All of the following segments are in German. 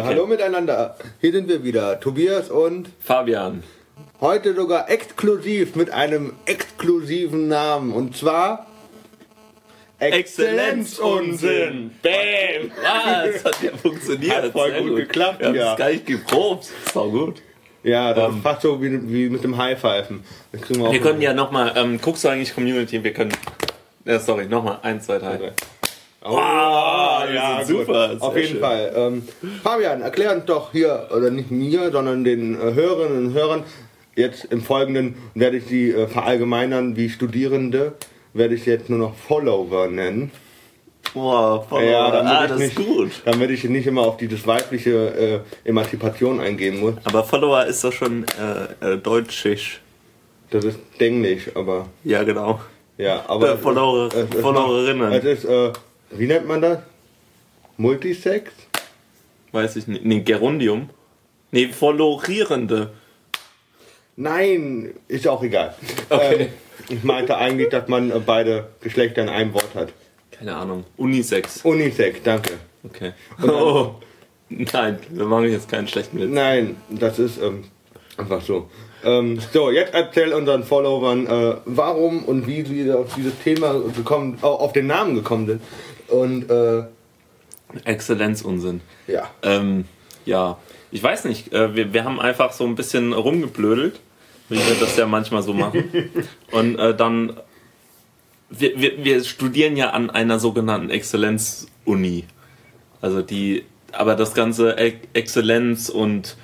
Äh, Hallo miteinander, hier sind wir wieder, Tobias und Fabian. heute sogar exklusiv mit einem exklusiven Namen und zwar Exzellenzunsinn. Bam! Das hat ja funktioniert. Hat voll Sehr gut geklappt, Wir haben ja. es gar nicht geprobt. Das war gut. Ja, das Ähm. ist fast so wie, wie mit dem High-Pfeifen. Wir Wir können ja nochmal, ähm, guckst du eigentlich Community? Wir können, äh, sorry, nochmal, eins, zwei, drei. Oh, wir ja, sind super, Auf jeden schön. Fall. Ähm, Fabian, erklär uns doch hier, oder nicht mir, sondern den äh, Hörerinnen und Hörern, jetzt im Folgenden werde ich sie äh, verallgemeinern wie Studierende, werde ich jetzt nur noch Follower nennen. Boah, voll, Ja, damit ah, ich das nicht, ist gut. Damit ich nicht immer auf dieses weibliche äh, Emanzipation eingehen muss. Aber Follower ist doch schon äh, äh, deutschisch. Das ist Englisch, aber Ja, genau. ja, aber Äh, Follower- Followerinnen. Es ist äh, wie nennt man das? Multisex? Weiß ich nicht. Nee, Gerundium. Nee, Followierende. Nein, ist auch egal. Okay. Ähm, ich meinte eigentlich, dass man äh, beide Geschlechter in einem Wort hat. Keine Ahnung. Unisex. Unisex, danke. Okay. Oh. Nein, wir machen jetzt keinen schlechten Witz. Nein, das ist ähm, einfach so. Ähm, so, jetzt erzähl unseren Followern, äh, warum und wie sie auf dieses Thema gekommen, au- auf den Namen gekommen sind. Und äh, Exzellenzunsinn. ja, Ähm, ja, ich weiß nicht. Äh, wir, wir haben einfach so ein bisschen rumgeblödelt, wie wir das ja manchmal so machen. Und äh, dann. Wir, wir, wir studieren ja an einer sogenannten Exzellenz-Uni. Also die. Aber das ganze Exzellenz und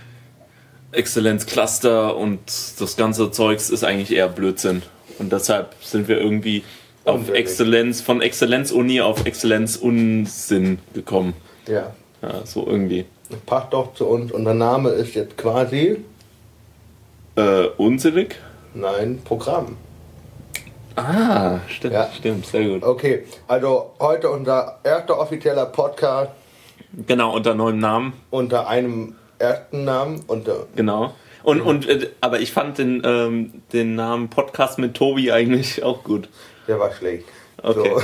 Exzellenzcluster und das ganze Zeugs ist eigentlich eher Blödsinn. Und deshalb sind wir irgendwie auf. Exzellenz, von Exzellenz-Uni auf Exzellenz-Unsinn gekommen. ja, Ja, so irgendwie. das passt doch zu uns. Und der Name ist jetzt quasi, Äh, unsinnig? nein, Programm. Ah, stimmt, Ja. stimmt, sehr gut. Okay, also heute unser erster offizieller Podcast Genau, unter neuem Namen, unter einem ersten Namen. Unter, genau. Und, und äh, aber ich fand den, ähm, den Namen Podcast mit Tobi eigentlich auch gut. Der war schlecht. Okay. So.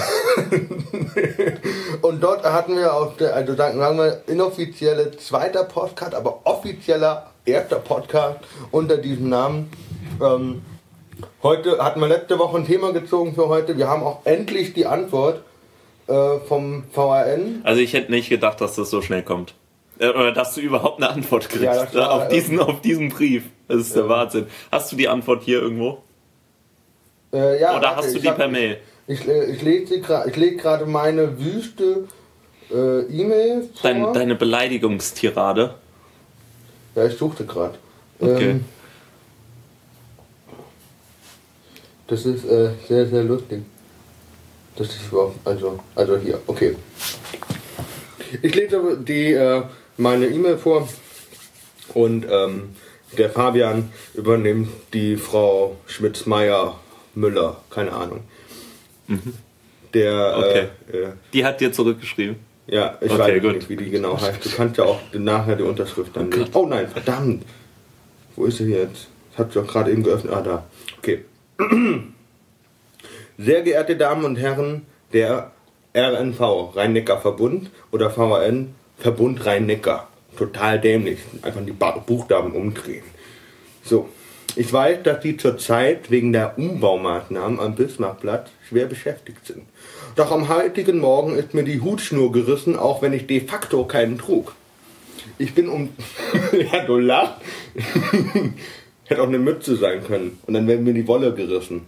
Und dort hatten wir auch, der- also sagen wir, inoffizielle zweiter Podcast, aber offizieller erster Podcast unter diesem Namen. Ähm, heute hatten wir letzte Woche ein Thema gezogen für heute. Wir haben auch endlich die Antwort äh, vom VRN. Also ich hätte nicht gedacht, dass das so schnell kommt. Äh, Oder dass du überhaupt eine Antwort kriegst Ja, äh, war, auf, diesen, auf diesen Brief. Das ist der Ja. Wahnsinn. Hast du die Antwort hier irgendwo? Äh, ja, Oder warte, hast du die hab- per Mail? Ich, äh, ich ich lege gerade meine wüste äh, E-Mail vor. Dein, deine Beleidigungstirade? Ja, ich suchte gerade. Okay. Ähm, das ist äh, sehr, sehr lustig. Das ist überhaupt, also, also hier, okay. Ich lese die, äh, meine E-Mail vor und ähm, der Fabian übernimmt die Frau Schmitz-Meyer Müller, keine Ahnung. Der, Okay. äh, äh, Die hat dir zurückgeschrieben. ja, ich Okay, weiß gut. nicht, wie die genau heißt. Du kannst ja auch nachher die Unterschrift dann lesen. Oh nein, verdammt. Wo ist sie jetzt? Ich habe sie doch gerade eben geöffnet. Ah, da. Okay. Sehr geehrte Damen und Herren der RNV, Rhein-Neckar-Verbund oder VRN, Verbund Rhein-Neckar. Total dämlich. Einfach die Buchstaben umdrehen. So. Ich weiß, dass Sie zurzeit wegen der Umbaumaßnahmen am Bismarckplatz schwer beschäftigt sind. Doch am heutigen Morgen ist mir die Hutschnur gerissen, auch wenn ich de facto keinen trug. Ich bin um. ja, du lachst. Hätte auch eine Mütze sein können. Und dann wäre mir die Wolle gerissen.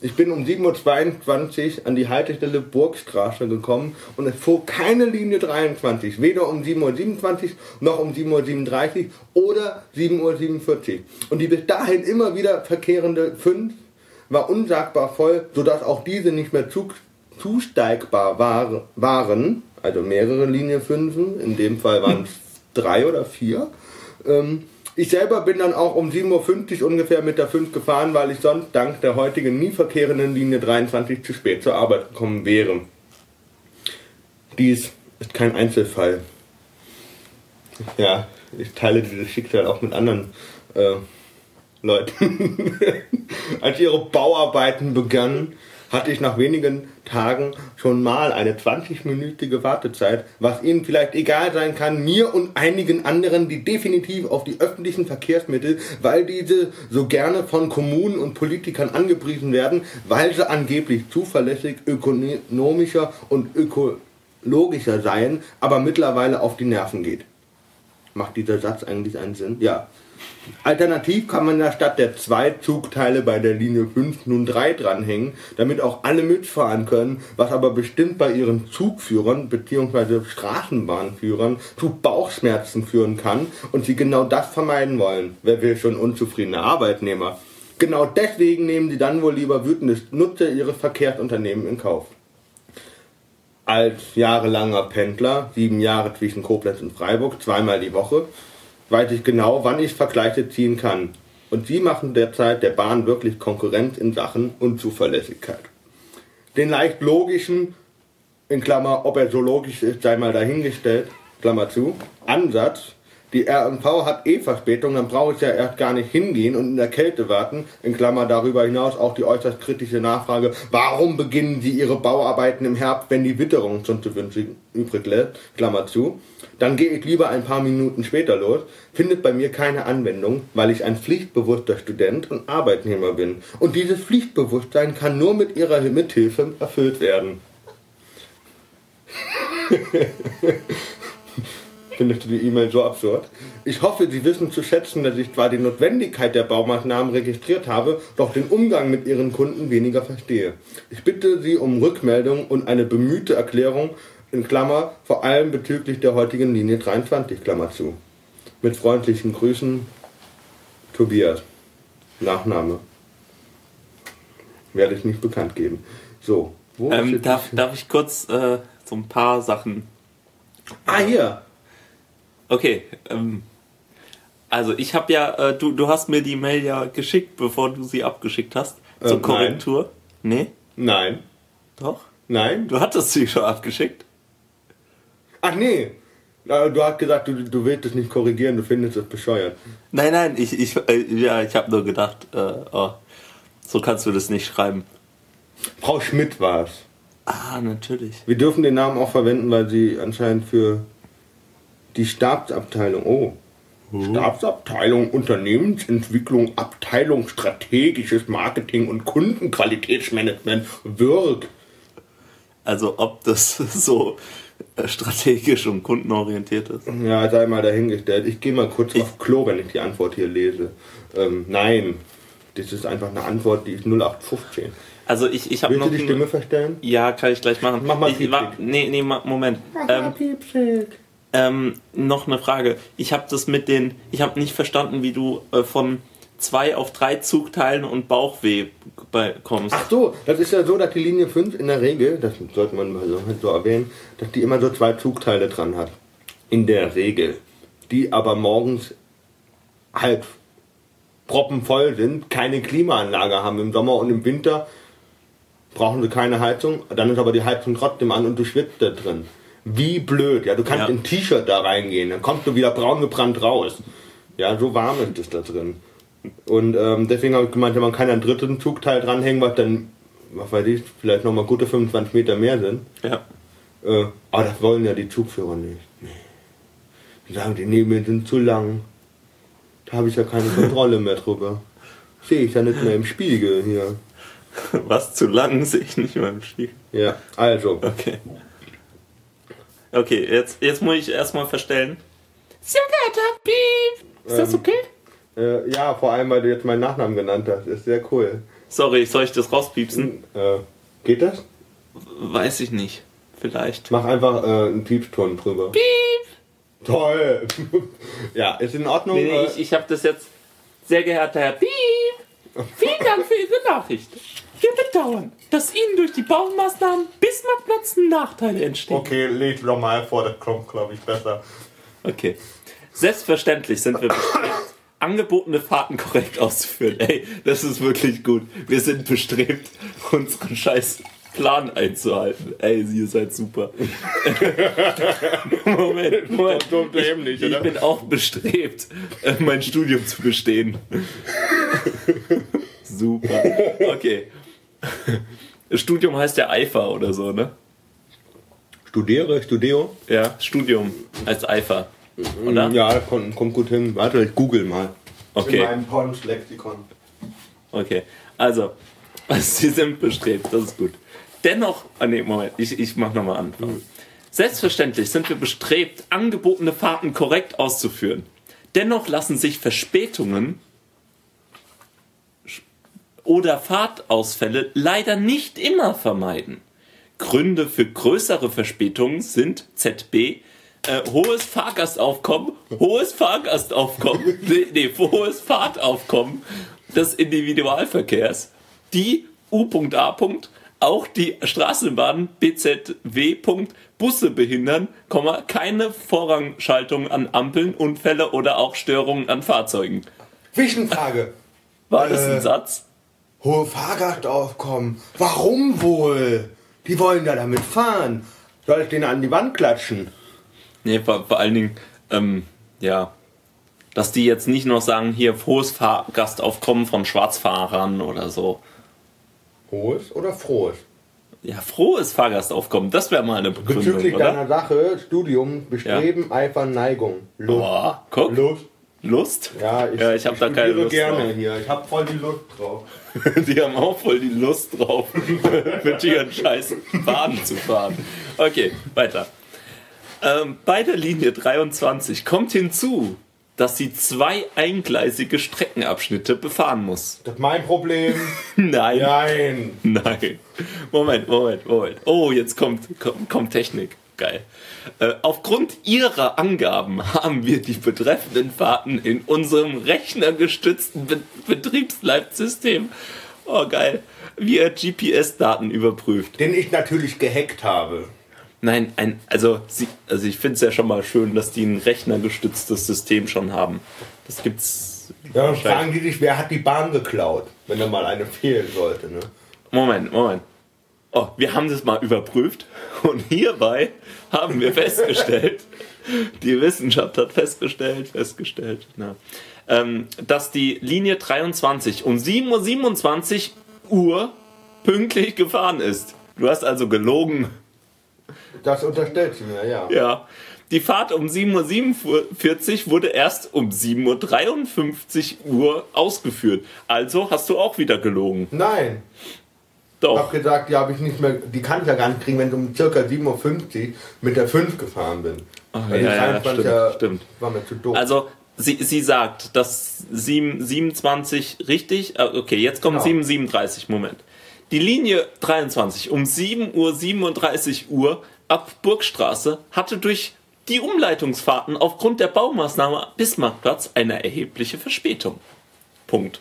Ich bin um 7.22 Uhr an die Haltestelle Burgstraße gekommen und es fuhr keine Linie 23. Weder um 7.27 Uhr noch um 7.37 Uhr oder 7.47 Uhr. Und die bis dahin immer wieder verkehrende 5 war unsagbar voll, sodass auch diese nicht mehr zu, zusteigbar war, waren. Also mehrere Linie 5, in dem Fall waren es drei oder vier. Ähm, ich selber bin dann auch um 7.50 Uhr ungefähr mit der 5 gefahren, weil ich sonst dank der heutigen nie verkehrenden Linie 23 zu spät zur Arbeit gekommen wäre. Dies ist kein Einzelfall. Ja, ich teile dieses Schicksal auch mit anderen äh, Leuten. Als ihre Bauarbeiten begannen, hatte ich nach wenigen Tagen schon mal eine 20-minütige Wartezeit, was Ihnen vielleicht egal sein kann, mir und einigen anderen, die definitiv auf die öffentlichen Verkehrsmittel, weil diese so gerne von Kommunen und Politikern angepriesen werden, weil sie angeblich zuverlässig, ökonomischer und ökologischer seien, aber mittlerweile auf die Nerven geht. Macht dieser Satz eigentlich einen Sinn? Ja. Alternativ kann man ja statt der zwei Zugteile bei der Linie 5 nun drei dranhängen, damit auch alle mitfahren können, was aber bestimmt bei ihren Zugführern bzw. Straßenbahnführern zu Bauchschmerzen führen kann und sie genau das vermeiden wollen. Wer will schon unzufriedene Arbeitnehmer? Genau deswegen nehmen sie dann wohl lieber wütende Nutzer ihres Verkehrsunternehmen in Kauf. Als jahrelanger Pendler, sieben Jahre zwischen Koblenz und Freiburg, zweimal die Woche, weiß ich genau, wann ich Vergleiche ziehen kann. Und sie machen derzeit der Bahn wirklich Konkurrenz in Sachen Unzuverlässigkeit. Den leicht logischen, in Klammer, ob er so logisch ist, sei mal dahingestellt, Klammer zu, Ansatz, die RMV hat eh Verspätung, dann brauche ich ja erst gar nicht hingehen und in der Kälte warten. In Klammer darüber hinaus auch die äußerst kritische Nachfrage, warum beginnen Sie Ihre Bauarbeiten im Herbst, wenn die Witterung schon zu wünschen übrig lässt, Klammer zu. Dann gehe ich lieber ein paar Minuten später los, findet bei mir keine Anwendung, weil ich ein pflichtbewusster Student und Arbeitnehmer bin. Und dieses Pflichtbewusstsein kann nur mit ihrer Mithilfe erfüllt werden. Findest du die E-Mail so absurd? Ich hoffe, Sie wissen zu schätzen, dass ich zwar die Notwendigkeit der Baumaßnahmen registriert habe, doch den Umgang mit Ihren Kunden weniger verstehe. Ich bitte Sie um Rückmeldung und eine bemühte Erklärung, in Klammer, vor allem bezüglich der heutigen Linie 23, Klammer zu. Mit freundlichen Grüßen, Tobias. Nachname. Werde ich nicht bekannt geben. So. Wo Ähm, darf, darf ich kurz äh, so ein paar Sachen. Ah, hier. Okay. Ähm, also ich habe ja, äh, du, du hast mir die Mail ja geschickt, bevor du sie abgeschickt hast. Zur Ähm, Korrektur. Nee? Nein. Doch? Nein. Du hattest sie schon abgeschickt? Ach nee. Äh, Du hast gesagt, du, du willst es nicht korrigieren, du findest es bescheuert. Nein, nein, ich, ich, äh, ja, ich habe nur gedacht, äh, oh, so kannst du das nicht schreiben. Frau Schmidt war es. Ah, natürlich. Wir dürfen den Namen auch verwenden, weil sie anscheinend für die Stabsabteilung, oh, Stabsabteilung Unternehmensentwicklung, Abteilung strategisches Marketing und Kundenqualitätsmanagement wirkt. Also ob das so äh, strategisch und kundenorientiert ist. Ja, sei mal dahingestellt. Ich gehe mal kurz auf Klo, wenn ich die Antwort hier lese. Ähm, nein, das ist einfach eine Antwort, die ist 0815. Also ich, ich habe Willst noch du die Stimme verstellen? Ja, kann ich gleich machen. Mach mal ich, Nee, nee, Moment. Ähm, Piepsig. Ähm, noch eine Frage. Ich habe das mit den, ich habe nicht verstanden, wie du äh, von zwei auf drei Zugteilen und Bauchweh bei, kommst. Ach so, das ist ja so, dass die Linie 5 in der Regel, das sollte man mal so, so erwähnen, dass die immer so zwei Zugteile dran hat. In der Regel. Die aber morgens halt proppenvoll sind, keine Klimaanlage haben im Sommer und im Winter brauchen sie keine Heizung, dann ist aber die Heizung trotzdem an und du schwitzt da drin. Wie blöd, ja, du kannst Ja. in ein T-Shirt da reingehen, dann kommst du wieder braun gebrannt raus. Ja, so warm ist es da drin. Und ähm, deswegen habe ich gemeint, man kann einen dritten Zugteil dranhängen, was dann, was weiß ich, vielleicht nochmal gute 25 Meter mehr sind. Ja. Äh, aber das wollen ja die Zugführer nicht. Nee. Die sagen, die Nebel sind zu lang. Da habe ich ja keine Kontrolle mehr drüber. Sehe ich ja nicht mehr im Spiegel hier. Was zu lang sehe ich nicht mehr im Spiel. Ja, also. Okay. Okay, jetzt, jetzt muss ich erstmal verstellen. Sehr geehrter Piep! Ist das Ähm, okay? Äh, ja, vor allem, weil du jetzt meinen Nachnamen genannt hast. Ist sehr cool. Sorry, soll ich das rauspiepsen? Äh, geht das? Weiß ich nicht. Vielleicht. Mach einfach äh, einen Piepston drüber. Piep! Toll! ja, ist in Ordnung. Nee, nee, äh, ich, ich habe das jetzt. Sehr geehrter Herr Piep! Vielen Dank für Ihre Nachricht. Wir bedauern, dass Ihnen durch die Baumaßnahmen Bismarckplatz Nachteile entstehen. okay, leg doch mal vor, das kommt, glaube ich, besser. Okay. Selbstverständlich sind wir bestrebt, angebotene Fahrten korrekt auszuführen. Ey, das ist wirklich gut. Wir sind bestrebt, unseren scheiß Plan einzuhalten. Ey, ihr seid super. Moment, Moment. Ich oder? bin auch bestrebt, äh, mein Studium zu bestehen. super. Okay. Studium heißt ja Eifer oder so, ne? Studiere, Studio? Ja, Studium heißt Eifer. Oder? Ja, kommt, kommt gut hin. Warte, ich google mal. Okay. In meinem Porns-Lexikon. Okay, also, sie sind bestrebt, das ist gut. Dennoch, ah nee, Moment, ich, ich mach nochmal an. Selbstverständlich sind wir bestrebt, angebotene Fahrten korrekt auszuführen. Dennoch lassen sich Verspätungen oder Fahrtausfälle leider nicht immer vermeiden. Gründe für größere Verspätungen sind ZB, äh, hohes Fahrgastaufkommen, hohes Fahrgastaufkommen, nee, nee, hohes Fahrtaufkommen des Individualverkehrs, die U.A. auch die Straßenbahnen BZW. Busse behindern, keine Vorrangschaltung an Ampeln, Unfälle oder auch Störungen an Fahrzeugen. Zwischenfrage. War das Äh. ein Satz? Hohe Fahrgastaufkommen. Warum wohl? Die wollen ja damit fahren. Soll ich den an die Wand klatschen? Nee, vor, vor allen Dingen, ähm, ja, dass die jetzt nicht noch sagen, hier hohes Fahrgastaufkommen von Schwarzfahrern oder so. Hohes oder frohes? Ja, frohes Fahrgastaufkommen, das wäre mal eine Begründung, Bezüglich oder? deiner Sache, Studium, Bestreben, Eifer, Neigung. Lust. Boah, guck, Lust. Lust? Ja, ich, ja, ich habe da keine Lust gerne drauf. hier. Ich habe voll die Lust drauf. Die haben auch voll die Lust drauf, mit ihren scheiß Bahnen zu fahren. Okay, weiter. Ähm, bei der Linie 23 kommt hinzu, dass sie zwei eingleisige Streckenabschnitte befahren muss. Das ist mein Problem. Nein, Nein. nein. Moment, Moment, Moment. Oh, jetzt kommt, kommt, kommt Technik. Geil. Äh, aufgrund ihrer Angaben haben wir die betreffenden Fahrten in unserem rechnergestützten Be Betriebsleitsystem, oh geil, via GPS-Daten überprüft. Den ich natürlich gehackt habe. Nein, ein, also, sie, also ich finde es ja schon mal schön, dass die ein rechnergestütztes System schon haben. Das gibt's. Ja, dann fragen die sich, wer hat die Bahn geklaut, wenn da mal eine fehlen sollte. Ne? Moment, Moment. Oh, wir haben das mal überprüft und hierbei haben wir festgestellt, die Wissenschaft hat festgestellt, festgestellt, na, ähm, dass die Linie 23 um 7.27 Uhr pünktlich gefahren ist. Du hast also gelogen. Das unterstellt sie mir, ja. Ja. Die Fahrt um 7.47 Uhr wurde erst um 7.53 Uhr ausgeführt. Also hast du auch wieder gelogen. Nein. Ich Doch. habe gesagt, die habe ich nicht mehr, die kann ich ja gar nicht kriegen, wenn ich um circa 7.50 Uhr mit der 5 gefahren bin. Weil die ja, ja, 23 stimmt, stimmt. war mir zu doof. Also, sie, sie sagt, dass 7, 27 richtig. ah, Okay, jetzt kommt Genau. 7.37. Moment. Die Linie 23 um 7.37 Uhr Uhr ab Burgstraße hatte durch die Umleitungsfahrten aufgrund der Baumaßnahme Bismarckplatz eine erhebliche Verspätung. Punkt.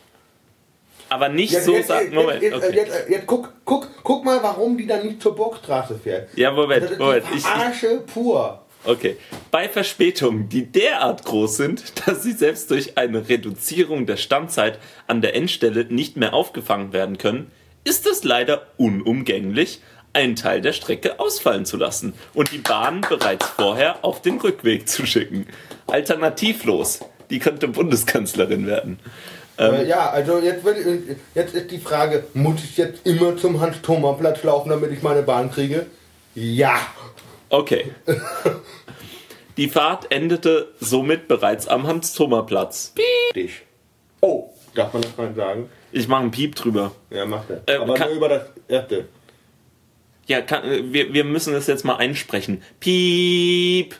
Aber nicht jetzt, so jetzt, sagen. Moment, jetzt, okay. jetzt, jetzt, guck, guck, guck mal, warum die dann nicht zur Burgstraße fährt. Ja, Moment, Das ist Moment. Verarsche pur. Okay. Bei Verspätungen, die derart groß sind, dass sie selbst durch eine Reduzierung der Standzeit an der Endstelle nicht mehr aufgefangen werden können, ist es leider unumgänglich, einen Teil der Strecke ausfallen zu lassen und die Bahn bereits vorher auf den Rückweg zu schicken. Alternativlos. Die könnte Bundeskanzlerin werden. Ähm. Äh, ja, also jetzt, will, jetzt ist die Frage, muss ich jetzt immer zum Hans-Thoma-Platz laufen, damit ich meine Bahn kriege? Ja. Okay. Die Fahrt endete somit bereits am Hans-Thoma-Platz. Dich. Oh, darf man das mal sagen? Ich mache einen Piep drüber. Ja, macht er. Äh, Aber kann- nur über das erste. Ja, kann, äh, wir, wir müssen das jetzt mal einsprechen. Piep.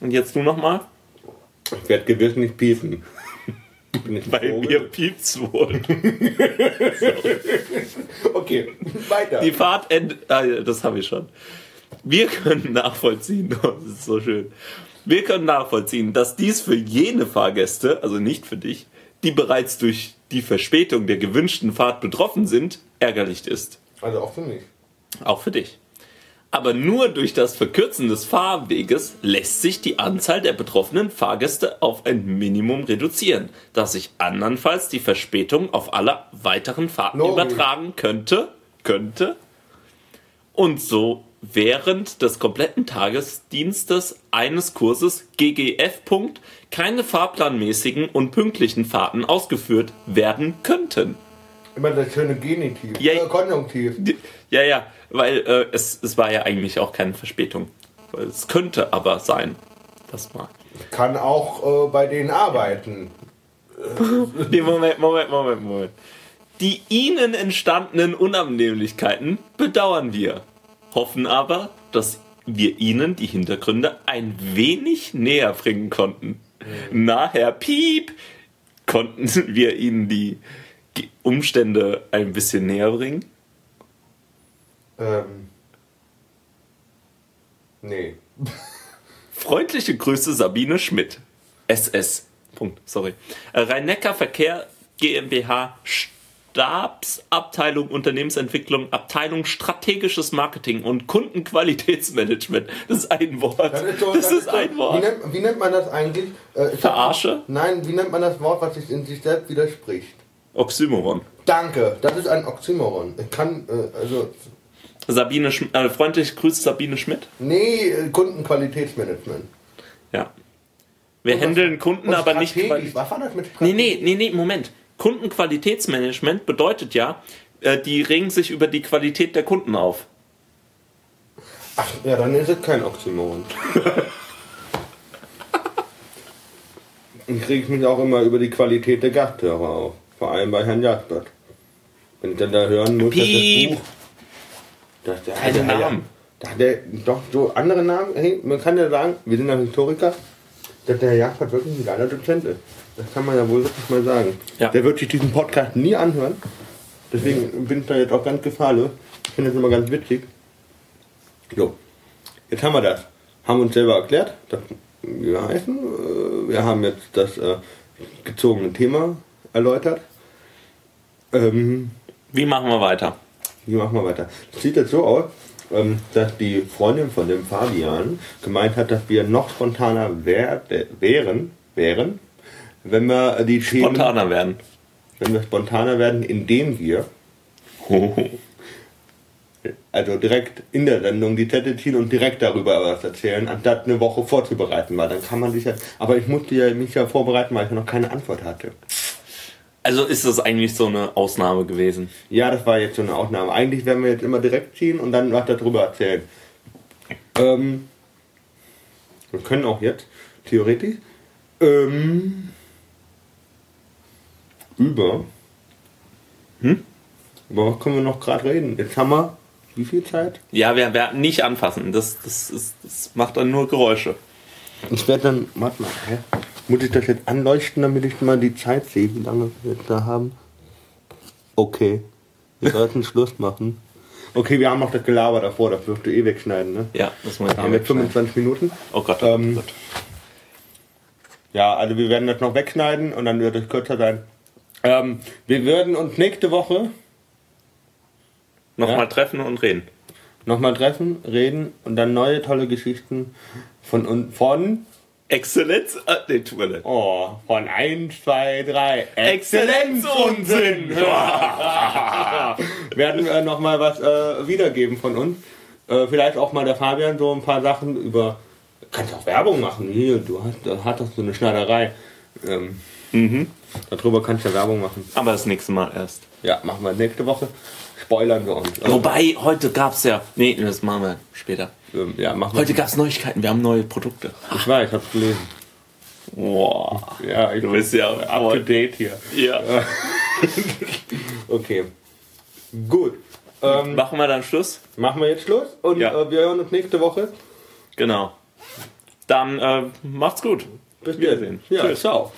Und jetzt du nochmal? Ich werde gewiss nicht piepen. Bei Vogel? mir piept's wohl. Okay, weiter. Die Fahrt endet. Ah, das habe ich schon. Wir können nachvollziehen, das ist so schön. Wir können nachvollziehen, dass dies für jene Fahrgäste, also nicht für dich, die bereits durch die Verspätung der gewünschten Fahrt betroffen sind, ärgerlich ist. also auch für mich. Auch für dich. Aber nur durch das Verkürzen des Fahrweges lässt sich die Anzahl der betroffenen Fahrgäste auf ein Minimum reduzieren, da sich andernfalls die Verspätung auf alle weiteren Fahrten Logisch. übertragen könnte, könnte und so während des kompletten Tagesdienstes eines Kurses GGF. Punkt keine fahrplanmäßigen und pünktlichen Fahrten ausgeführt werden könnten. Immer das schöne Genitiv. Ja, äh, Konjunktiv. Ja, ja, weil äh, es, es war ja eigentlich auch keine Verspätung. Es könnte aber sein. Das mal. Kann auch äh, bei denen arbeiten. Nee, Moment, Moment, Moment, Moment. Die ihnen entstandenen Unannehmlichkeiten bedauern wir. Hoffen aber, dass wir ihnen die Hintergründe ein wenig näher bringen konnten. Nachher, piep, konnten wir ihnen die Umstände ein bisschen näher bringen. Ähm. Nee. Freundliche Grüße Sabine Schmidt. SS. Punkt, sorry. Äh, Rhein-Neckar Verkehr GmbH Stabsabteilung Unternehmensentwicklung, Abteilung Strategisches Marketing und Kundenqualitätsmanagement. Das ist ein Wort. Das ist, so, das ist so- ein Wie Wort. nennt, wie nennt man das eigentlich? Äh, ich hab- Verarsche? Nein, wie nennt man das Wort, was sich in sich selbst widerspricht? Oxymoron. Danke, das ist ein Oxymoron. Ich kann, äh, also, Sabine Schm äh, freundlich grüßt Sabine Schmidt. nee, äh, Kundenqualitätsmanagement. Ja. Wir handeln Kunden Und aber nicht. quali- Was war das mit Nee, nee, nee, nee, Moment. Kundenqualitätsmanagement bedeutet ja, äh, die regen sich über die Qualität der Kunden auf. Ach, ja, dann ist es kein Oxymoron. Ich mich auch immer über die Qualität der Gasthörer auf. Vor allem bei Herrn Jaspert. Wenn ich dann da hören muss, Piep. dass das Buch... Der, Keine der- Namen. Da hat der doch so andere Namen. Hey, man kann ja sagen, wir sind ja Historiker, dass der Herr Jaspert wirklich ein geiler Dozent ist. Das kann man ja wohl wirklich mal sagen. Ja. Der wird sich diesen Podcast nie anhören. Deswegen bin ich da jetzt auch ganz gefahrlos. Ich finde das immer ganz witzig. Jo, jetzt haben wir das. Haben uns selber erklärt, dass wir heißen. Äh, Wir haben jetzt das äh, gezogene Thema erläutert. Ähm, Wie machen wir weiter? Wie machen wir weiter? Es sieht jetzt so aus, ähm, dass die Freundin von dem Fabian gemeint hat, dass wir noch spontaner wär, äh, wären, wären, wenn wir die Themen, Spontaner werden. wenn wir spontaner werden, indem wir also direkt in der Sendung die Zettel ziehen und direkt darüber was erzählen, anstatt eine Woche vorzubereiten, weil dann kann man sich ja. Aber ich musste ja mich ja vorbereiten, weil ich noch keine Antwort hatte. Also ist das eigentlich so eine Ausnahme gewesen? Ja, das war jetzt so eine Ausnahme. Eigentlich werden wir jetzt immer direkt ziehen und dann was darüber erzählen. Ähm, wir können auch jetzt, theoretisch, ähm, über. Hm? Über was können wir noch gerade reden? Jetzt haben wir wie viel Zeit? Ja, wir werden nicht anfassen. Das, das, ist, das macht dann nur Geräusche. Ich werde dann, warte mal, hä? Muss ich das jetzt anleuchten, damit ich mal die Zeit sehe, wie lange wir jetzt da haben? Okay, wir sollten Schluss machen. Okay, wir haben noch das Gelaber davor, das wirst du eh wegschneiden, ne? Ja, das muss Wir haben jetzt 25 Minuten. Oh Gott, oh Ähm, Gott. Ja, also wir werden das noch wegschneiden und dann wird es kürzer sein. Ähm, wir würden uns nächste Woche Nochmal ja. treffen und reden. nochmal treffen, reden und dann neue tolle Geschichten von von Exzellenz. Äh, nee, tut mir leid. oh, von 1, 2, 3 Exzellenzunsinn. werden wir nochmal was äh, wiedergeben von uns. Äh, vielleicht auch mal der Fabian so ein paar Sachen über. Kannst auch Werbung machen. Hier, du hast, du hattest so eine Schneiderei. Ähm, Mhm. darüber kannst du ja Werbung machen. Aber das nächste Mal erst. Ja, machen wir nächste Woche. Spoilern wir uns. Wobei, heute gab's ja. Nee, das machen wir später. Ähm, ja, machen wir. Heute gab's Neuigkeiten. Wir haben neue Produkte. Ich weiß, ich hab's gelesen. Boah. Ja, ich Du bist ja up to date hier. Ja. Okay. Gut. Ähm, Machen wir dann Schluss? machen wir jetzt Schluss und Ja. äh, wir hören uns nächste Woche. Genau. Dann äh, macht's gut. Bis Wiedersehen. Ja, Tschüss. ciao.